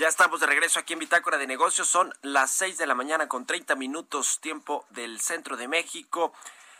Ya estamos de regreso aquí en Bitácora de Negocios. Son las 6 de la mañana con 30 minutos tiempo del centro de México.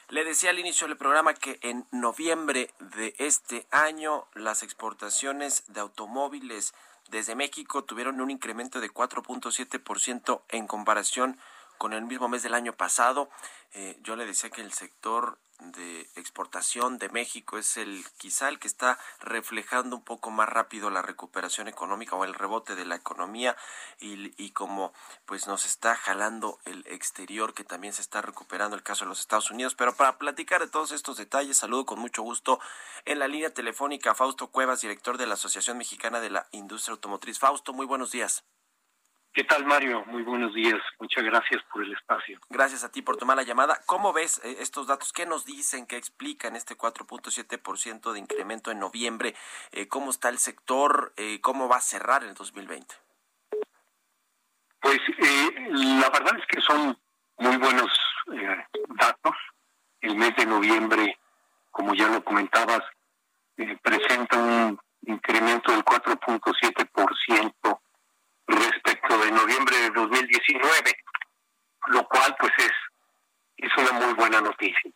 Le decía al inicio del programa que en noviembre de este año las exportaciones de automóviles desde México tuvieron un incremento de 4.7% en comparación con el mismo mes del año pasado. Eh, yo le decía que el sector de exportación de México es el quizá el que está reflejando un poco más rápido la recuperación económica o el rebote de la economía y, y como pues nos está jalando el exterior que también se está recuperando el caso de los Estados Unidos pero para platicar de todos estos detalles saludo con mucho gusto en la línea telefónica a Fausto Cuevas director de la Asociación Mexicana de la Industria Automotriz Fausto muy buenos días ¿Qué tal, Mario? Muy buenos días. Muchas gracias por el espacio. Gracias a ti por tomar la llamada. ¿Cómo ves eh, estos datos? ¿Qué nos dicen? ¿Qué explican este 4.7% de incremento en noviembre? Eh, ¿Cómo está el sector? Eh, ¿Cómo va a cerrar el 2020? Pues la verdad es que son muy buenos datos. El mes de noviembre, como ya lo comentabas, presenta un incremento del 4.7% respecto de noviembre de 2019, lo cual pues es, es una muy buena noticia.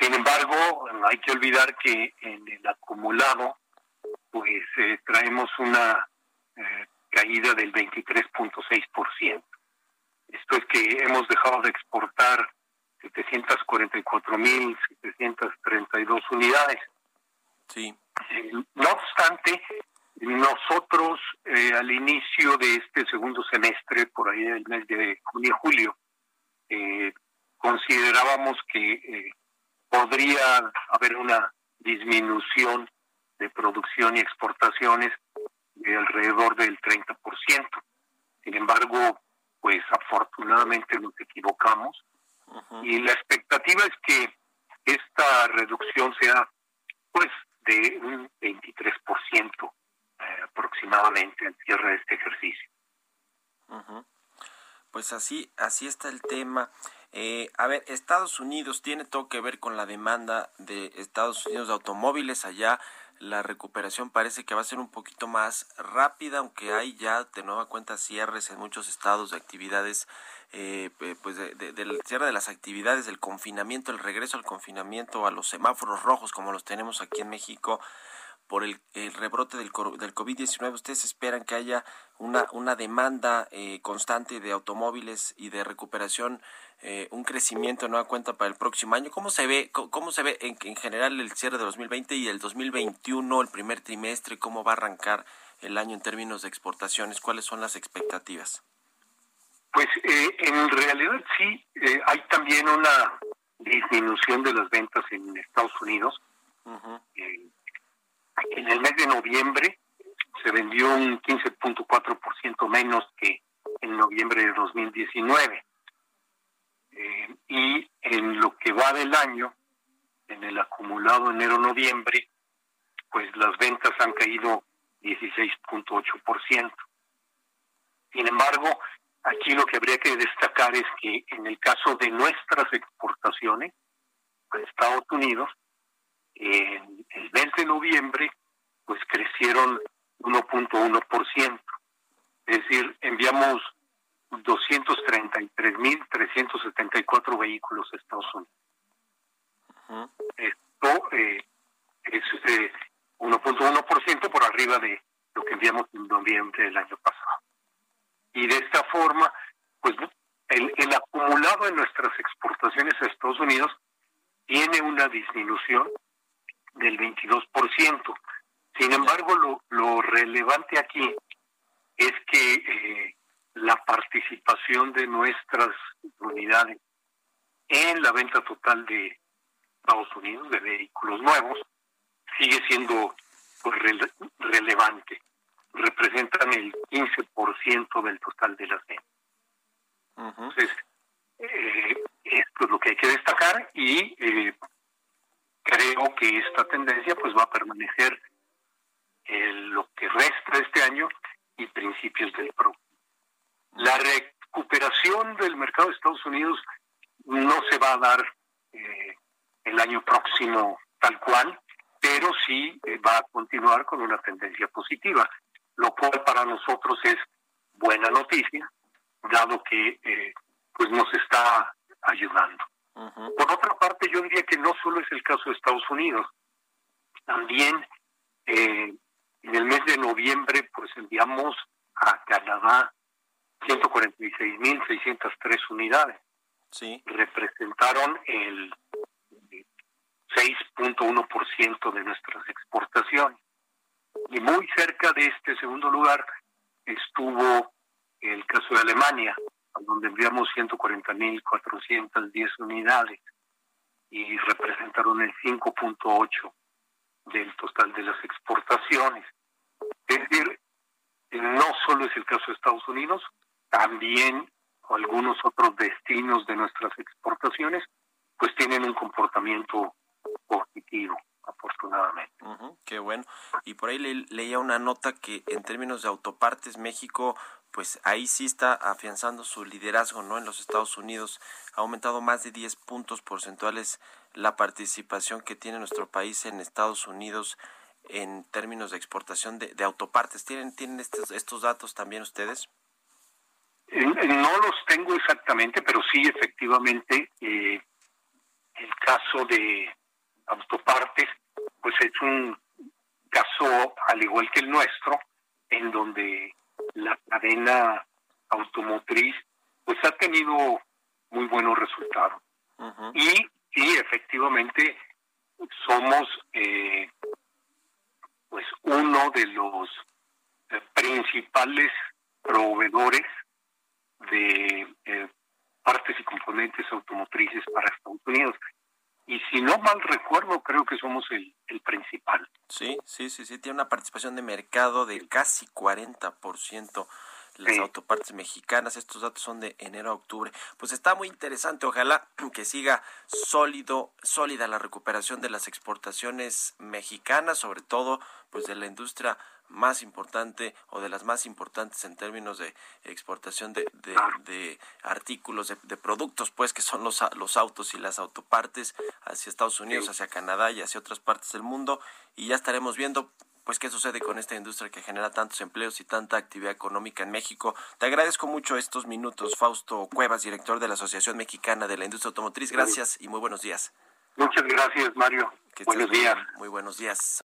Sin embargo, no hay que olvidar que en el acumulado pues eh, traemos una eh, caída del 23.6%. Esto es que hemos dejado de exportar 744.732 unidades. Sí. Eh, no obstante, nosotros eh, al inicio de este segundo semestre, por ahí del mes de junio julio, eh, considerábamos que eh, podría haber una disminución de producción y exportaciones de alrededor del 30%. Sin embargo, pues afortunadamente nos equivocamos y la expectativa es que esta reducción sea pues de un 23% aproximadamente al cierre de este ejercicio. Pues así, así está el tema. Eh, a ver, Estados Unidos tiene todo que ver con la demanda de Estados Unidos de automóviles allá. La recuperación parece que va a ser un poquito más rápida, aunque hay ya de nueva cuenta cierres en muchos estados de actividades, eh, pues del cierre de las actividades, del confinamiento, el regreso al confinamiento, a los semáforos rojos como los tenemos aquí en México, por el, rebrote del, del COVID-19, ¿ustedes esperan que haya una, una demanda eh, constante de automóviles y de recuperación, eh, un crecimiento no nueva cuenta para el próximo año? ¿Cómo se ve, cómo se ve en, en, general el cierre de 2020 y el 2021, el primer trimestre? ¿Cómo va a arrancar el año en términos de exportaciones? ¿Cuáles son las expectativas? Pues eh, en realidad sí, hay también una disminución de las ventas en Estados Unidos. En el mes de noviembre se vendió un 15.4% menos que en noviembre de 2019. Eh, y en lo que va del año, en el acumulado enero-noviembre, pues las ventas han caído 16.8%. Sin embargo, aquí lo que habría que destacar es que en el caso de nuestras exportaciones a Estados Unidos, en el mes de noviembre, pues crecieron 1.1%. Es decir, enviamos 233.374 vehículos a Estados Unidos. Esto eh, es eh, 1.1% por arriba de lo que enviamos en noviembre del año pasado. Y de esta forma, pues el, el acumulado de nuestras exportaciones a Estados Unidos tiene una disminución del 22%. Sin embargo, lo, lo relevante aquí es que participación de nuestras unidades en la venta total de Estados Unidos de vehículos nuevos sigue siendo pues, relevante. Representan el 15% del total de las ventas. Entonces, eh, esto es lo que hay que destacar y eh, creo que esta tendencia pues va a permanecer en lo que resta este año y principios del próximo. La recuperación del mercado de Estados Unidos no se va a dar eh, el año próximo tal cual, pero sí eh, va a continuar con una tendencia positiva, lo cual para nosotros es buena noticia, dado que eh, pues nos está ayudando. Por otra parte, yo diría que no solo es el caso de Estados Unidos, también eh, en el mes de noviembre pues enviamos a Canadá 146.603 unidades. Sí. Representaron el 6.1% de nuestras exportaciones. Y muy cerca de este segundo lugar estuvo el caso de Alemania, donde enviamos 140.410 unidades y representaron el 5.8 del total de las exportaciones. Es decir, no solo es el caso de Estados Unidos, también algunos otros destinos de nuestras exportaciones, pues tienen un comportamiento positivo, afortunadamente. qué bueno. Y por ahí leía una nota que en términos de autopartes, México, pues ahí sí está afianzando su liderazgo, ¿no? En los Estados Unidos ha aumentado más de 10 puntos porcentuales la participación que tiene nuestro país en Estados Unidos en términos de exportación de, autopartes. ¿Tienen, tienen estos, estos datos también ustedes? No los tengo exactamente, pero sí efectivamente eh, el caso de autopartes, pues es un caso al igual que el nuestro, en donde la cadena automotriz pues ha tenido muy buenos resultados. Y sí, efectivamente somos eh, pues uno de los eh, principales proveedores de eh, partes y componentes automotrices para Estados Unidos. Y si no mal recuerdo, creo que somos el, el principal. Sí, sí, sí, sí, tiene una participación de mercado de casi 40% las autopartes mexicanas. Estos datos son de enero a octubre. Pues está muy interesante. Ojalá que siga sólido, sólida la recuperación de las exportaciones mexicanas, sobre todo pues de la industria más importante o de las más importantes en términos de exportación de, de, artículos, de, productos, pues que son los, los autos y las autopartes hacia Estados Unidos, hacia Canadá y hacia otras partes del mundo. Y ya estaremos viendo pues qué sucede con esta industria que genera tantos empleos y tanta actividad económica en México. Te agradezco mucho estos minutos, Fausto Cuevas, director de la Asociación Mexicana de la Industria Automotriz. Gracias y muy buenos días. Muchas gracias, Mario. buenos días. Muy buenos días.